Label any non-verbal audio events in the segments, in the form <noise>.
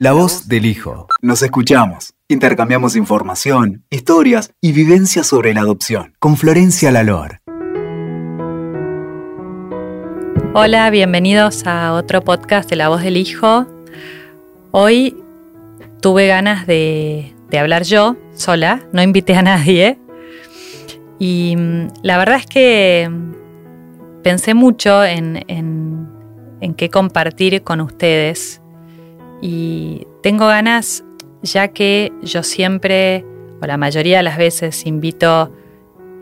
La voz del hijo. Nos escuchamos. Intercambiamos información, historias y vivencias sobre la adopción. Con Florencia Lalor. Hola, bienvenidos a otro podcast de La voz del hijo. Hoy tuve ganas de, hablar yo, sola, no invité a nadie. Y mm, la verdad es que pensé mucho en, en qué compartir con ustedes y tengo ganas, ya que yo siempre, o la mayoría de las veces, invito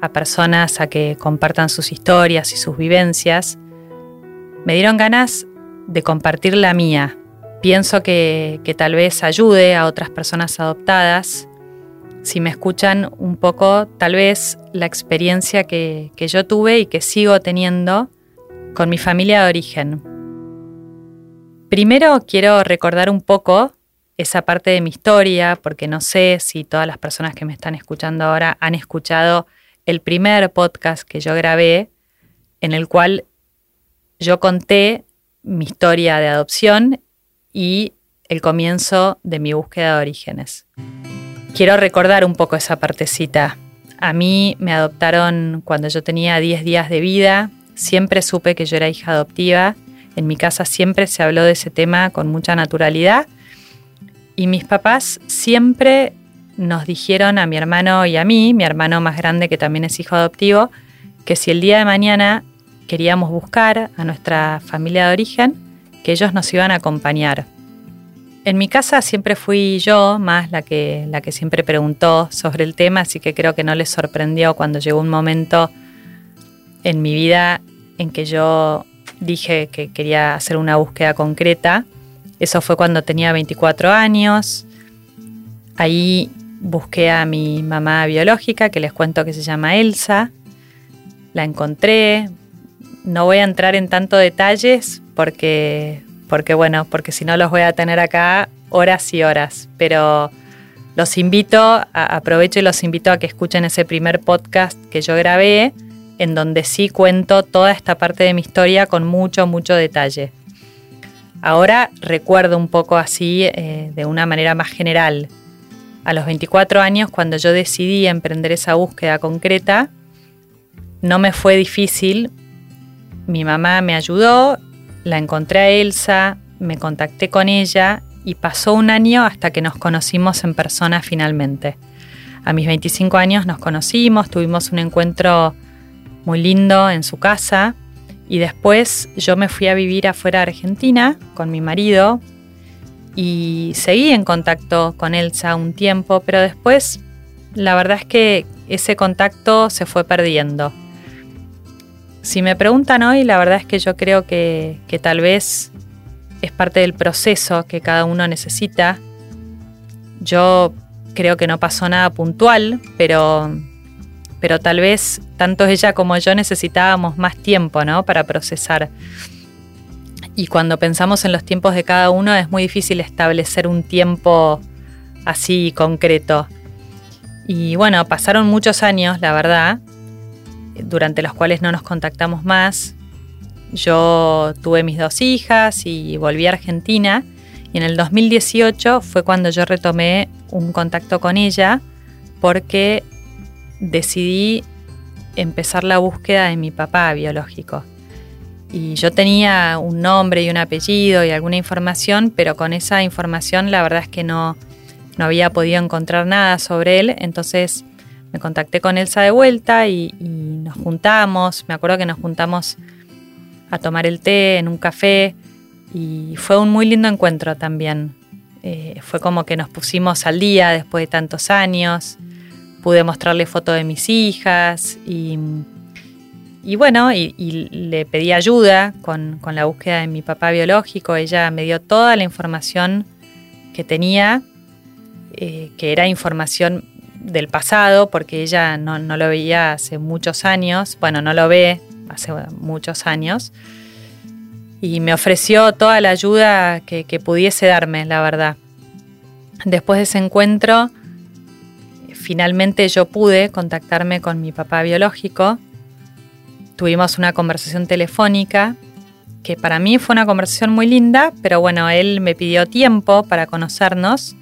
a personas a que compartan sus historias y sus vivencias, me dieron ganas de compartir la mía. Pienso que, tal vez ayude a otras personas adoptadas. Si me escuchan un poco, tal vez la experiencia que yo tuve y que sigo teniendo con mi familia de origen. Primero quiero recordar un poco esa parte de mi historia, porque no sé si todas las personas que me están escuchando ahora han escuchado el primer podcast que yo grabé, en el cual yo conté mi historia de adopción y el comienzo de mi búsqueda de orígenes. Quiero recordar un poco esa partecita. A mí me adoptaron cuando yo tenía 10 días de vida, siempre supe que yo era hija adoptiva en mi casa siempre se habló de ese tema con mucha naturalidad y mis papás siempre nos dijeron a mi hermano y a mí, mi hermano más grande que también es hijo adoptivo, que si el día de mañana queríamos buscar a nuestra familia de origen, que ellos nos iban a acompañar. En mi casa siempre fui yo más la que, la que siempre preguntó sobre el tema, así que creo que no les sorprendió cuando llegó un momento en mi vida en que yo dije que quería hacer una búsqueda concreta. Eso fue cuando tenía 24 años. Ahí busqué a mi mamá biológica, que les cuento que se llama Elsa. La encontré. No voy a entrar en tanto detalles porque, porque bueno, porque si no los voy a tener acá horas y horas. Pero los invito, aprovecho y los invito a que escuchen ese primer podcast que yo grabé en donde sí cuento toda esta parte de mi historia con mucho, mucho detalle. Ahora recuerdo un poco así, eh, de una manera más general. A los 24 años, cuando yo decidí emprender esa búsqueda concreta, no me fue difícil. Mi mamá me ayudó, la encontré a Elsa, me contacté con ella y pasó un año hasta que nos conocimos en persona finalmente. A mis 25 años nos conocimos, tuvimos un encuentro muy lindo en su casa. Y después yo me fui a vivir afuera de Argentina con mi marido y seguí en contacto con Elsa un tiempo, pero después la verdad es que ese contacto se fue perdiendo. Si me preguntan hoy, la verdad es que yo creo que, que tal vez es parte del proceso que cada uno necesita. Yo creo que no pasó nada puntual, pero pero tal vez tanto ella como yo necesitábamos más tiempo ¿no? para procesar. Y cuando pensamos en los tiempos de cada uno es muy difícil establecer un tiempo así concreto. Y bueno, pasaron muchos años, la verdad, durante los cuales no nos contactamos más. Yo tuve mis dos hijas y volví a Argentina. Y en el 2018 fue cuando yo retomé un contacto con ella porque decidí empezar la búsqueda de mi papá biológico. Y yo tenía un nombre y un apellido y alguna información, pero con esa información la verdad es que no, no había podido encontrar nada sobre él. Entonces me contacté con Elsa de vuelta y, nos juntamos. Me acuerdo que nos juntamos a tomar el té en un café y fue un muy lindo encuentro también. Eh, fue como que nos pusimos al día después de tantos años pude mostrarle fotos de mis hijas y, bueno, y, le pedí ayuda con, la búsqueda de mi papá biológico. Ella me dio toda la información que tenía, eh, que era información del pasado, porque ella no, lo veía hace muchos años, bueno, no lo ve hace muchos años, y me ofreció toda la ayuda que pudiese darme, la verdad. Después de ese encuentro, finalmente yo pude contactarme con mi papá biológico. Tuvimos una conversación telefónica que para mí fue una conversación muy linda, pero bueno, él me pidió tiempo para conocernos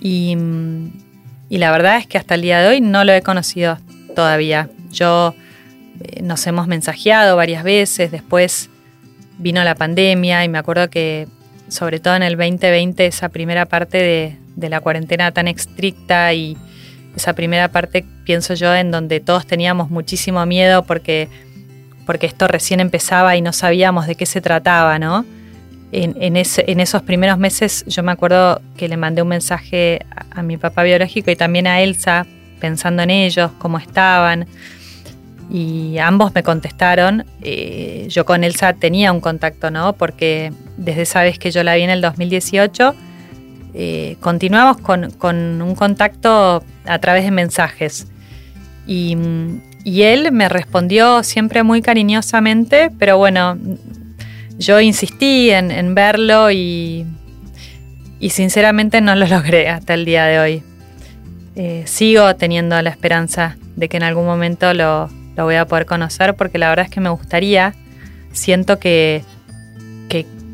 y, y la verdad es que hasta el día de hoy no lo he conocido todavía. Yo eh, nos hemos mensajeado varias veces, después vino la pandemia y me acuerdo que sobre todo en el 2020 esa primera parte de, de la cuarentena tan estricta y esa primera parte pienso yo en donde todos teníamos muchísimo miedo porque porque esto recién empezaba y no sabíamos de qué se trataba, ¿no? En, esos primeros meses yo me acuerdo que le mandé un mensaje a, mi papá biológico y también a Elsa, pensando en ellos, cómo estaban. Y ambos me contestaron. Eh, yo con Elsa tenía un contacto, ¿no? Porque desde esa vez que yo la vi en el 2018, eh, continuamos con, un contacto a través de mensajes. Y, él me respondió siempre muy cariñosamente, pero bueno, yo insistí en, verlo y, y, sinceramente no lo <laughs> logré hasta el día de hoy. Eh, sigo teniendo la esperanza de que en algún momento lo, voy a poder conocer porque la verdad es que me gustaría, siento que,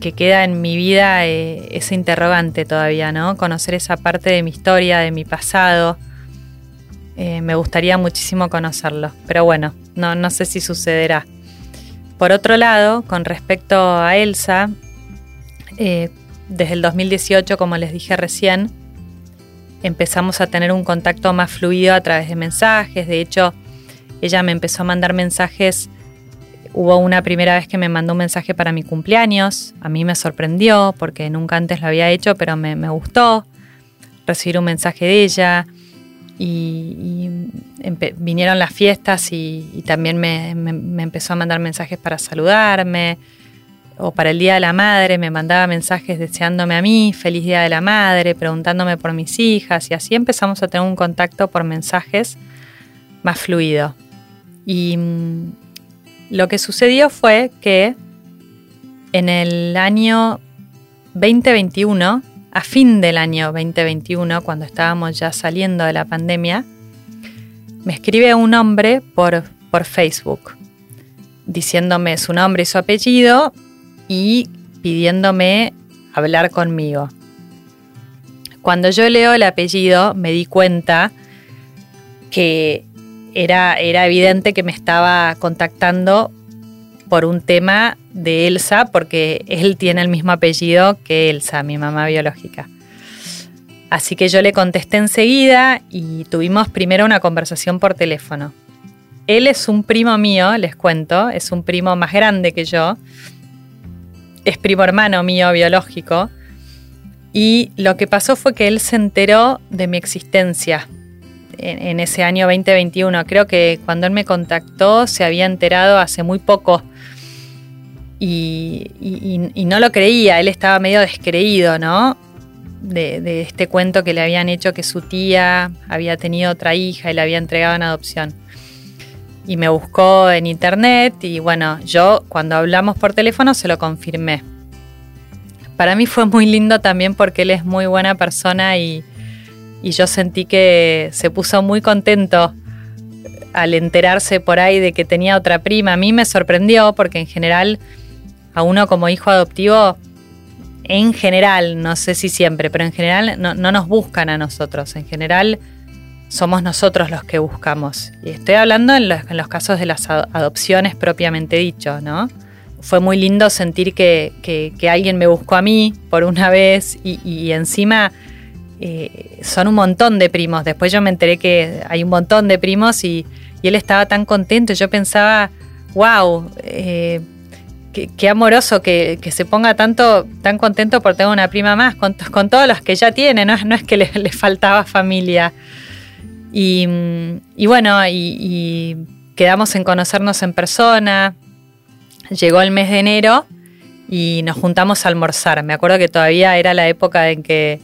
que, queda en mi vida eh, ese interrogante todavía, ¿no? Conocer esa parte de mi historia, de mi pasado eh, me gustaría muchísimo conocerlo, pero bueno, no, no sé si sucederá. Por otro lado, con respecto a Elsa, eh, desde el 2018, como les dije recién, empezamos a tener un contacto más fluido a través de mensajes. De hecho, ella me empezó a mandar mensajes. Hubo una primera vez que me mandó un mensaje para mi cumpleaños. A mí me sorprendió porque nunca antes lo había hecho, pero me, gustó recibir un mensaje de ella y, vinieron las fiestas y, también me, empezó a mandar mensajes para saludarme. O para el Día de la Madre me mandaba mensajes deseándome a mí, feliz Día de la Madre, preguntándome por mis hijas y así empezamos a tener un contacto por mensajes más fluido. Y mm, lo que sucedió fue que en el año 2021 a fin del año 2021, cuando estábamos ya saliendo de la pandemia, me escribe un hombre por, por Facebook diciéndome su nombre y su apellido y pidiéndome hablar conmigo. Cuando yo leo el apellido me di cuenta que era, era evidente que me estaba contactando por un tema de Elsa, porque él tiene el mismo apellido que Elsa, mi mamá biológica. Así que yo le contesté enseguida y tuvimos primero una conversación por teléfono. Él es un primo mío, les cuento, es un primo más grande que yo, es primo hermano mío biológico, y lo que pasó fue que él se enteró de mi existencia en, ese año 2021. Creo que cuando él me contactó se había enterado hace muy poco y, no lo creía, él estaba medio descreído, ¿no? De, este cuento que le habían hecho que su tía había tenido otra hija y la había entregado en adopción. Y me buscó en internet y bueno, yo cuando hablamos por teléfono se lo confirmé. Para mí fue muy lindo también porque él es muy buena persona y, y yo sentí que se puso muy contento al enterarse por ahí de que tenía otra prima. A mí me sorprendió porque en general a uno como hijo adoptivo, en general, no sé si siempre, pero en general no, nos buscan a nosotros. En general somos nosotros los que buscamos. Y estoy hablando en los, casos de las adopciones propiamente dicho, ¿no? Fue muy lindo sentir que, alguien me buscó a mí por una vez y, encima eh, son un montón de primos. Después yo me enteré que hay un montón de primos y, él estaba tan contento. Yo pensaba, wow, eh, qué, amoroso que, se ponga tanto, tan contento por tener una prima más, con, todos los que ya tiene, no, es que le, faltaba familia. Y, bueno, y, quedamos en conocernos en persona. Llegó el mes de enero y nos juntamos a almorzar. Me acuerdo que todavía era la época en que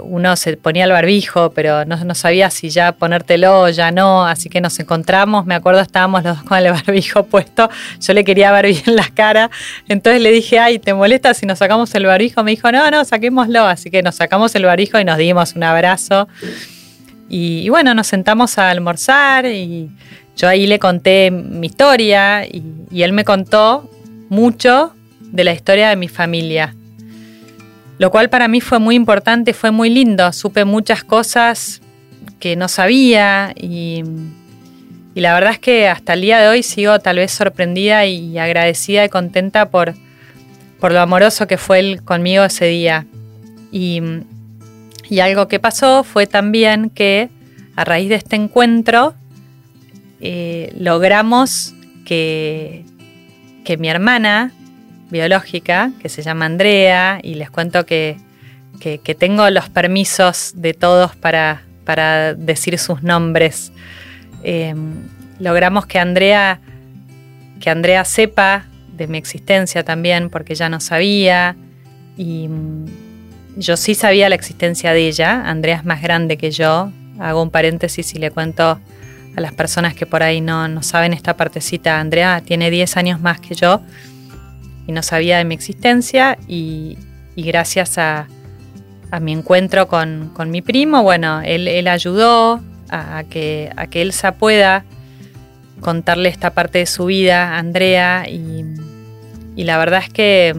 uno se ponía el barbijo, pero no, sabía si ya ponértelo ya no, así que nos encontramos, me acuerdo estábamos los dos con el <laughs> barbijo puesto, yo le quería ver bien la cara, entonces le dije, ay, ¿te molesta si nos sacamos el barbijo? Me dijo, no, no, saquémoslo, así que nos sacamos el barbijo y nos dimos un abrazo. Y, bueno, nos sentamos a almorzar y yo ahí le conté mi historia y él me contó mucho de la historia de mi familia. Lo cual para mí fue muy importante, fue muy lindo. Supe muchas cosas que no sabía y, la verdad es que hasta el día de hoy sigo tal vez sorprendida y agradecida y contenta por, por lo amoroso que fue él conmigo ese día. Y, algo que pasó fue también que a raíz de este encuentro eh, logramos que, que mi hermana biológica, que se llama Andrea, y les cuento que, tengo los permisos de todos para, para decir sus nombres. Em, logramos que Andrea, que Andrea sepa de mi existencia también, porque ella no sabía, y mm, yo sí sabía la existencia de ella. Andrea es más grande que yo. Hago un paréntesis y le cuento a las personas que por ahí no, no saben esta partecita. Andrea tiene 10 años más que yo y no sabía de mi existencia y, gracias a, mi encuentro con, mi primo, bueno, él, ayudó a, que, a que Elsa pueda contarle esta parte de su vida a Andrea y, la verdad es que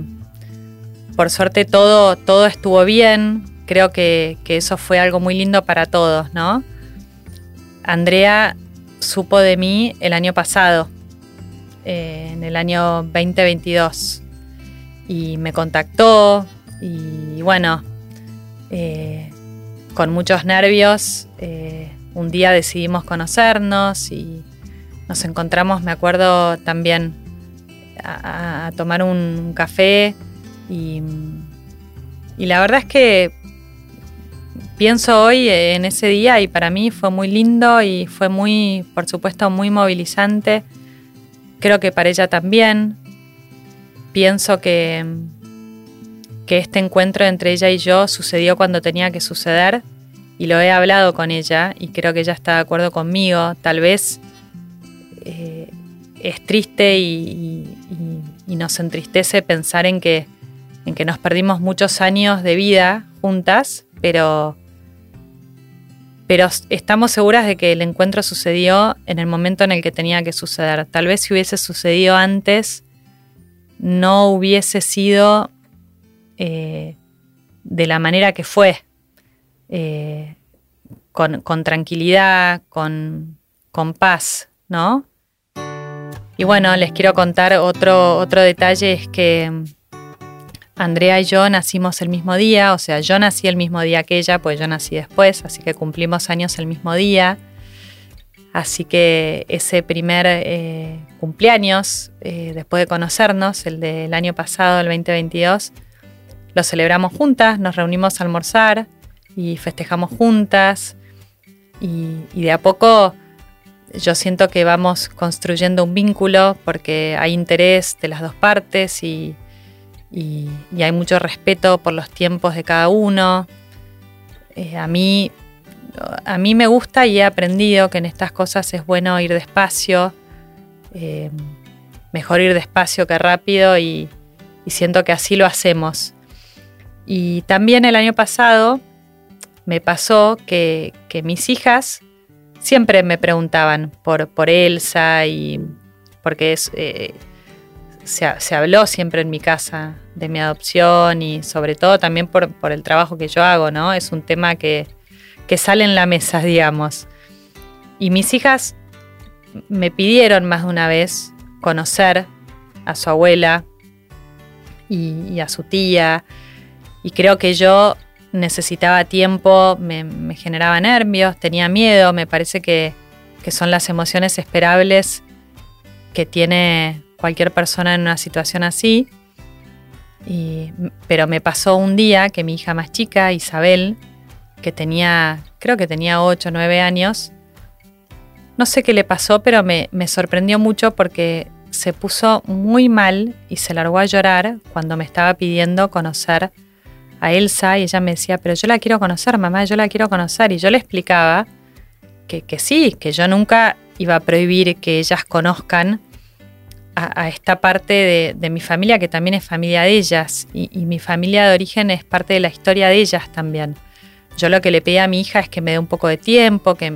por suerte todo, todo estuvo bien, creo que, eso fue algo muy lindo para todos, ¿no? Andrea supo de mí el año pasado, eh, en el año 2022 y me contactó y bueno, eh, con muchos nervios, eh, un día decidimos conocernos y nos encontramos, me acuerdo también, a, tomar un café y, y la verdad es que pienso hoy en ese día y para mí fue muy lindo y fue muy, por supuesto, muy movilizante Creo que para ella también. Pienso que, que este encuentro entre ella y yo sucedió cuando tenía que suceder y lo he hablado con ella y creo que ella está de acuerdo conmigo. Tal vez eh, es triste y, nos entristece pensar en que, en que nos perdimos muchos años de vida juntas, pero pero estamos seguras de que el encuentro sucedió en el momento en el que tenía que suceder. Tal vez si hubiese sucedido antes, no hubiese sido eh, de la manera que fue, eh, con, tranquilidad, con, con, paz, ¿no? Y bueno, les quiero contar otro, otro detalle, es que Andrea y yo nacimos el mismo día, o sea, yo nací el mismo día que ella, pues yo nací después, así que cumplimos años el mismo día. Así que ese primer eh, cumpleaños, eh, después de conocernos, el del año pasado, el 2022, lo celebramos juntas, nos reunimos a almorzar y festejamos juntas. Y, y de a poco yo siento que vamos construyendo un vínculo porque hay interés de las dos partes y, y, hay mucho respeto por los tiempos de cada uno. Eh, a, mí, a mí me gusta y he aprendido que en estas cosas es bueno ir despacio, eh, mejor ir despacio que rápido y, siento que así lo hacemos. Y también el año pasado me pasó que, mis hijas siempre me preguntaban por, por Elsa y porque es, eh, se, habló siempre en mi casa de mi adopción y sobre todo también por, el trabajo que yo hago, ¿no? Es un tema que, sale en la mesa, digamos. Y mis hijas me pidieron más de una vez conocer a su abuela y, a su tía. Y creo que yo necesitaba tiempo, me, generaba nervios, tenía miedo, me parece que, que son las emociones esperables que tiene cualquier persona en una situación así. pero me pasó un día que mi hija más chica, Isabel, que tenía, creo que tenía 8 o 9 años, no sé qué le pasó, pero me, me sorprendió mucho porque se puso muy mal y se largó a llorar cuando me estaba pidiendo conocer a Elsa y ella me decía, pero yo la quiero conocer, mamá, yo la quiero conocer. Y yo le explicaba que, que sí, que yo nunca iba a prohibir que ellas conozcan a, esta parte de, mi familia, que también es familia de ellas, y, mi familia de origen es parte de la historia de ellas también. Yo lo que le pedí a mi hija es que me dé un poco de tiempo, que,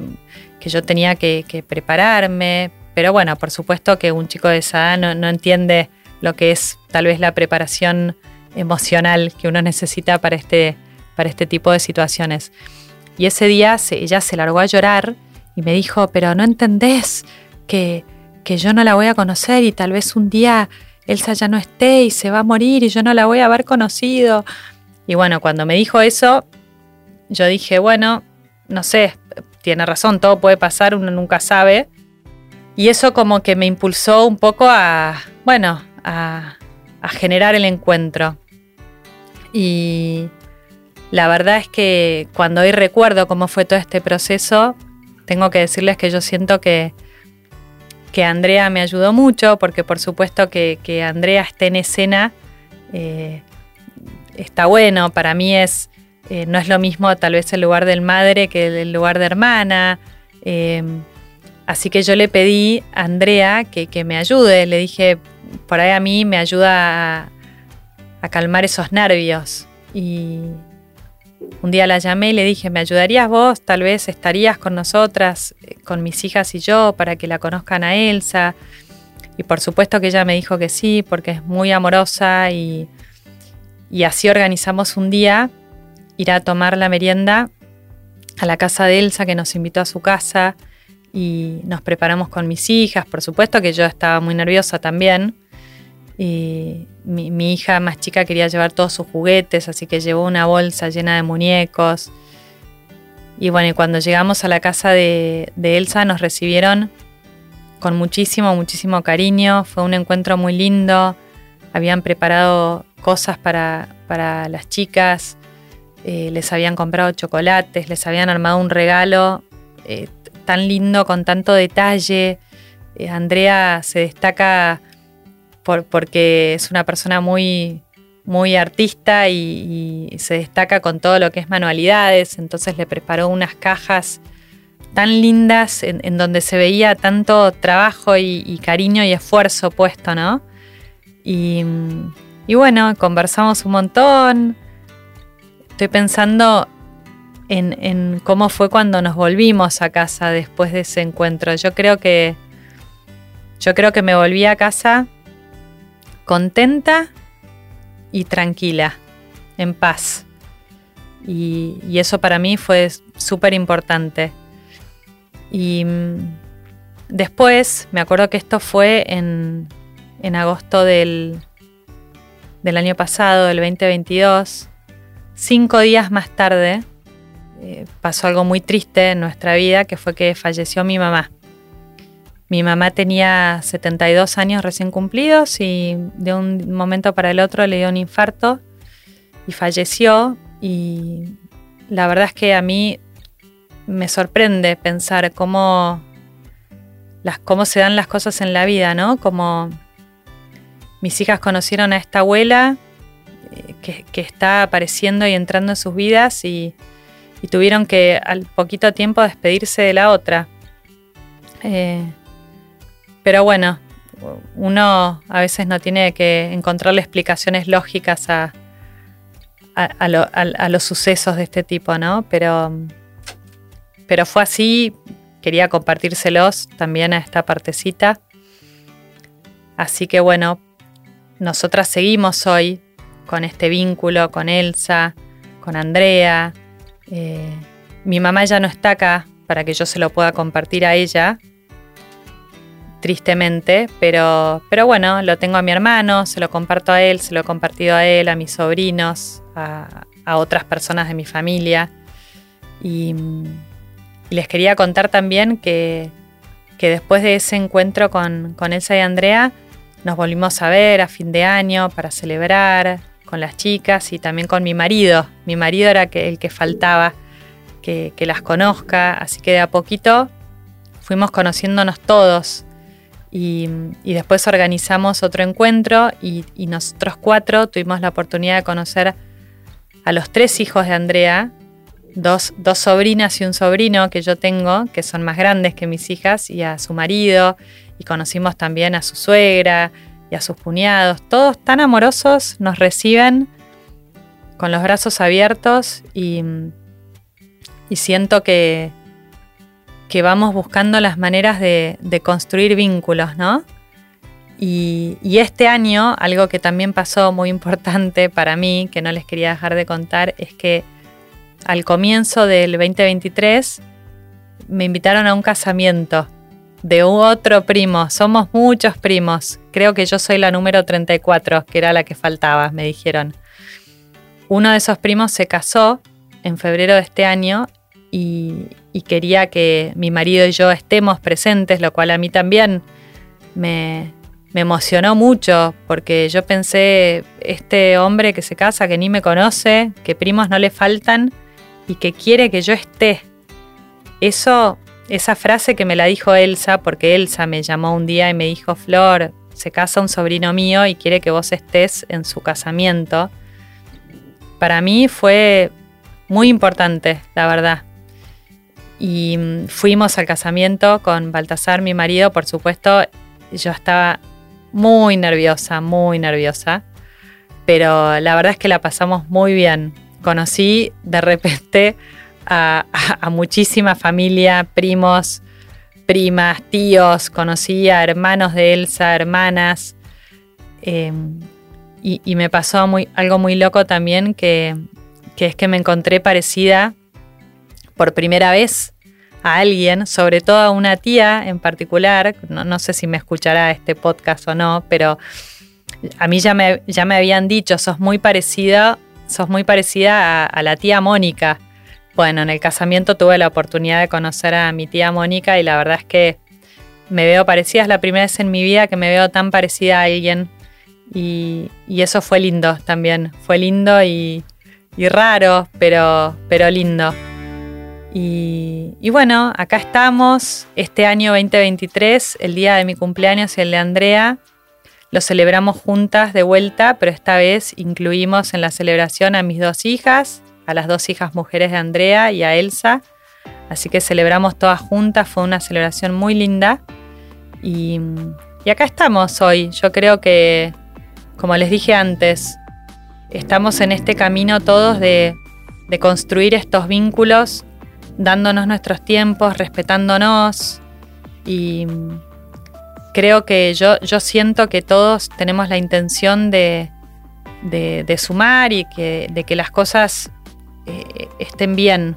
yo tenía que, prepararme, pero bueno, por supuesto que un chico de esa edad no, entiende lo que es tal vez la preparación emocional que uno necesita para este, para este tipo de situaciones. Y ese día ella se largó a llorar y me dijo, pero no entendés que, que yo no la voy a conocer y tal vez un día Elsa ya no esté y se va a morir y yo no la voy a haber conocido. Y bueno, cuando me dijo eso, yo dije, bueno, no sé, tiene razón, todo puede pasar, uno nunca sabe. Y eso como que me impulsó un poco a, bueno, a, a generar el encuentro. Y la verdad es que cuando hoy recuerdo cómo fue todo este proceso, tengo que decirles que yo siento que, que Andrea me ayudó mucho, porque por supuesto que, Andrea esté en escena eh, está bueno. Para mí es, eh, no es lo mismo tal vez el lugar del madre que el lugar de hermana. Eh, así que yo le pedí a Andrea que, que, me ayude. Le dije, por ahí a mí me ayuda a, a calmar esos nervios. Y un día la llamé y le dije, ¿me ayudarías vos? Tal vez estarías con nosotras, eh, con mis hijas y yo, para que la conozcan a Elsa. Y por supuesto que ella me dijo que sí, porque es muy amorosa y, y así organizamos un día ir a tomar la merienda a la casa de Elsa, que nos invitó a su casa y nos preparamos con mis hijas. Por supuesto que yo estaba muy nerviosa también. Y mi, hija más chica quería llevar todos sus juguetes, así que llevó una bolsa llena de muñecos. Y bueno, cuando llegamos a la casa de, Elsa nos recibieron con muchísimo, muchísimo cariño. Fue un encuentro muy lindo. Habían preparado cosas para, las chicas, eh, les habían comprado chocolates, les habían armado un regalo eh, tan lindo, con tanto detalle. Eh, Andrea se destaca porque es una persona muy, muy artista y, se destaca con todo lo que es manualidades, entonces le preparó unas cajas tan lindas en, donde se veía tanto trabajo y, cariño y esfuerzo puesto, ¿no? Y, bueno, conversamos un montón. Estoy pensando en, en, cómo fue cuando nos volvimos a casa después de ese encuentro. Yo creo que yo creo que me volví a casa contenta y tranquila, en paz. Y, eso para mí fue súper importante. Y mm, después, me acuerdo que esto fue en, agosto del, del, año pasado, del 2022, cinco días más tarde, eh, pasó algo muy triste en nuestra vida, que fue que falleció mi mamá. Mi mamá tenía 72 años recién cumplidos y de un momento para el otro le dio un infarto y falleció. Y la verdad es que a mí me sorprende pensar cómo, las, cómo se dan las cosas en la vida, ¿no? Como mis hijas conocieron a esta abuela eh, que, está apareciendo y entrando en sus vidas y, tuvieron que al poquito tiempo despedirse de la otra. Eh, pero bueno, uno a veces no tiene que encontrarle explicaciones lógicas a, los sucesos de este tipo, ¿no? Pero, pero fue así, quería compartírselos también a esta partecita. Así que bueno, nosotras seguimos hoy con este vínculo con Elsa, con Andrea. Eh, mi mamá ya no está acá para que yo se lo pueda compartir a ella, tristemente, pero, pero bueno, lo tengo a mi hermano, se lo comparto a él, se lo he compartido a él, a mis sobrinos, a, otras personas de mi familia. Y, les quería contar también que, después de ese encuentro con, con, Elsa y Andrea, nos volvimos a ver a fin de año para celebrar con las chicas y también con mi marido. Mi marido era el que faltaba que, que las conozca, así que de a poquito fuimos conociéndonos todos y, después organizamos otro encuentro y, nosotros cuatro tuvimos la oportunidad de conocer a los tres hijos de Andrea, dos, dos, sobrinas y un sobrino que yo tengo, que son más grandes que mis hijas, y a su marido, y conocimos también a su suegra y a sus cuñados. Todos tan amorosos nos reciben con los brazos abiertos y, y siento que, que vamos buscando las maneras de, construir vínculos, ¿no? Y, este año, algo que también pasó muy importante para mí, que no les quería dejar de contar, es que al comienzo del 2023 me invitaron a un casamiento de otro primo. Somos muchos primos. Creo que yo soy la número 34, que era la que faltaba, me dijeron. Uno de esos primos se casó en febrero de este año y, y quería que mi marido y yo estemos presentes, lo cual a mí también me, me emocionó mucho porque yo pensé, este hombre que se casa, que ni me conoce, que primos no le faltan y que quiere que yo esté. Eso, esa frase que me la dijo Elsa, porque Elsa me llamó un día y me dijo, Flor, se casa un sobrino mío y quiere que vos estés en su casamiento. Para mí fue muy importante, la verdad. Y mm, fuimos al casamiento con Baltasar, mi marido, por supuesto, yo estaba muy nerviosa, muy nerviosa, pero la verdad es que la pasamos muy bien. Conocí de repente a, muchísima familia, primos, primas, tíos, conocí a hermanos de Elsa, hermanas, em, y, me pasó algo muy loco también, que es que me encontré parecida por primera vez a alguien, sobre todo a una tía en particular, no, sé si me escuchará este podcast o no, pero a mí ya me, ya me habían dicho, sos muy parecida, sos muy parecida a, la tía Mónica. Bueno, en el casamiento tuve la oportunidad de conocer a mi tía Mónica y la verdad es que me veo parecida, es la primera vez en mi vida que me veo tan parecida a alguien y, eso fue lindo también, fue lindo y, y raro, pero, pero lindo. Y, bueno, acá estamos, este año 2023, el día de mi cumpleaños y el de Andrea, lo celebramos juntas de vuelta, pero esta vez incluimos en la celebración a mis dos hijas, a las dos hijas mujeres de Andrea y a Elsa. Así que celebramos todas juntas, fue una celebración muy linda. Y, acá estamos hoy. Yo creo que, como les dije antes, estamos en este camino todos de, de construir estos vínculos dándonos nuestros tiempos, respetándonos y creo que yo, yo siento que todos tenemos la intención de, de, sumar y que, de que las cosas eh, estén bien.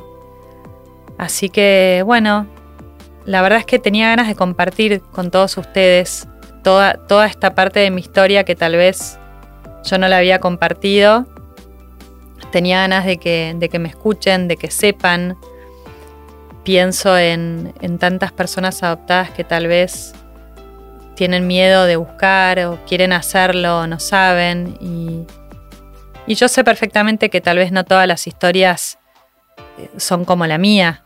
Así que bueno, la verdad es que tenía ganas de compartir con todos ustedes toda, toda esta parte de mi historia que tal vez yo no la había compartido. Tenía ganas de que, de que me escuchen, de que sepan, pienso en, tantas personas adoptadas que tal vez tienen miedo de buscar o quieren hacerlo o no saben. Y, yo sé perfectamente que tal vez no todas las historias eh, son como la mía,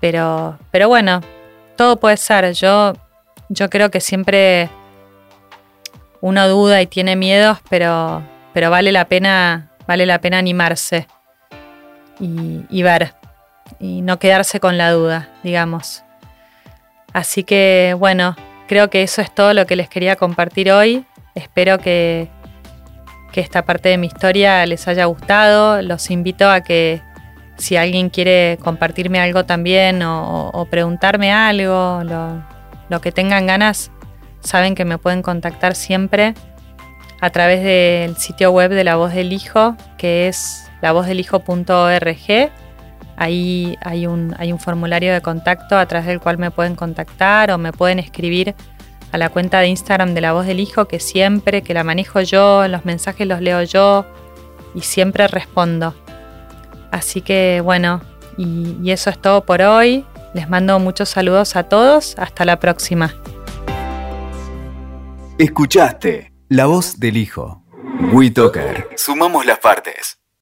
pero, pero bueno, todo puede ser. Yo, yo creo que siempre uno duda y tiene miedos, pero, pero vale la pena, vale la pena animarse y, y ver y no quedarse con la duda, digamos. Así que bueno, creo que eso es todo lo que les quería compartir hoy. Espero que, que esta parte de mi historia les haya gustado. Los invito a que si alguien quiere compartirme algo también o, preguntarme algo, lo, lo que tengan ganas, saben que me pueden contactar siempre a través del sitio web de La Voz del Hijo, que es lavozdelhijo.org Ahí hay un, hay un formulario de contacto a través del cual me pueden contactar o me pueden escribir a la cuenta de Instagram de La Voz del Hijo, que siempre que la manejo yo, los mensajes los leo yo y siempre respondo. Así que bueno, y, y eso es todo por hoy. Les mando muchos saludos a todos. Hasta la próxima. Escuchaste La Voz del Hijo. WeToker. Sumamos las partes.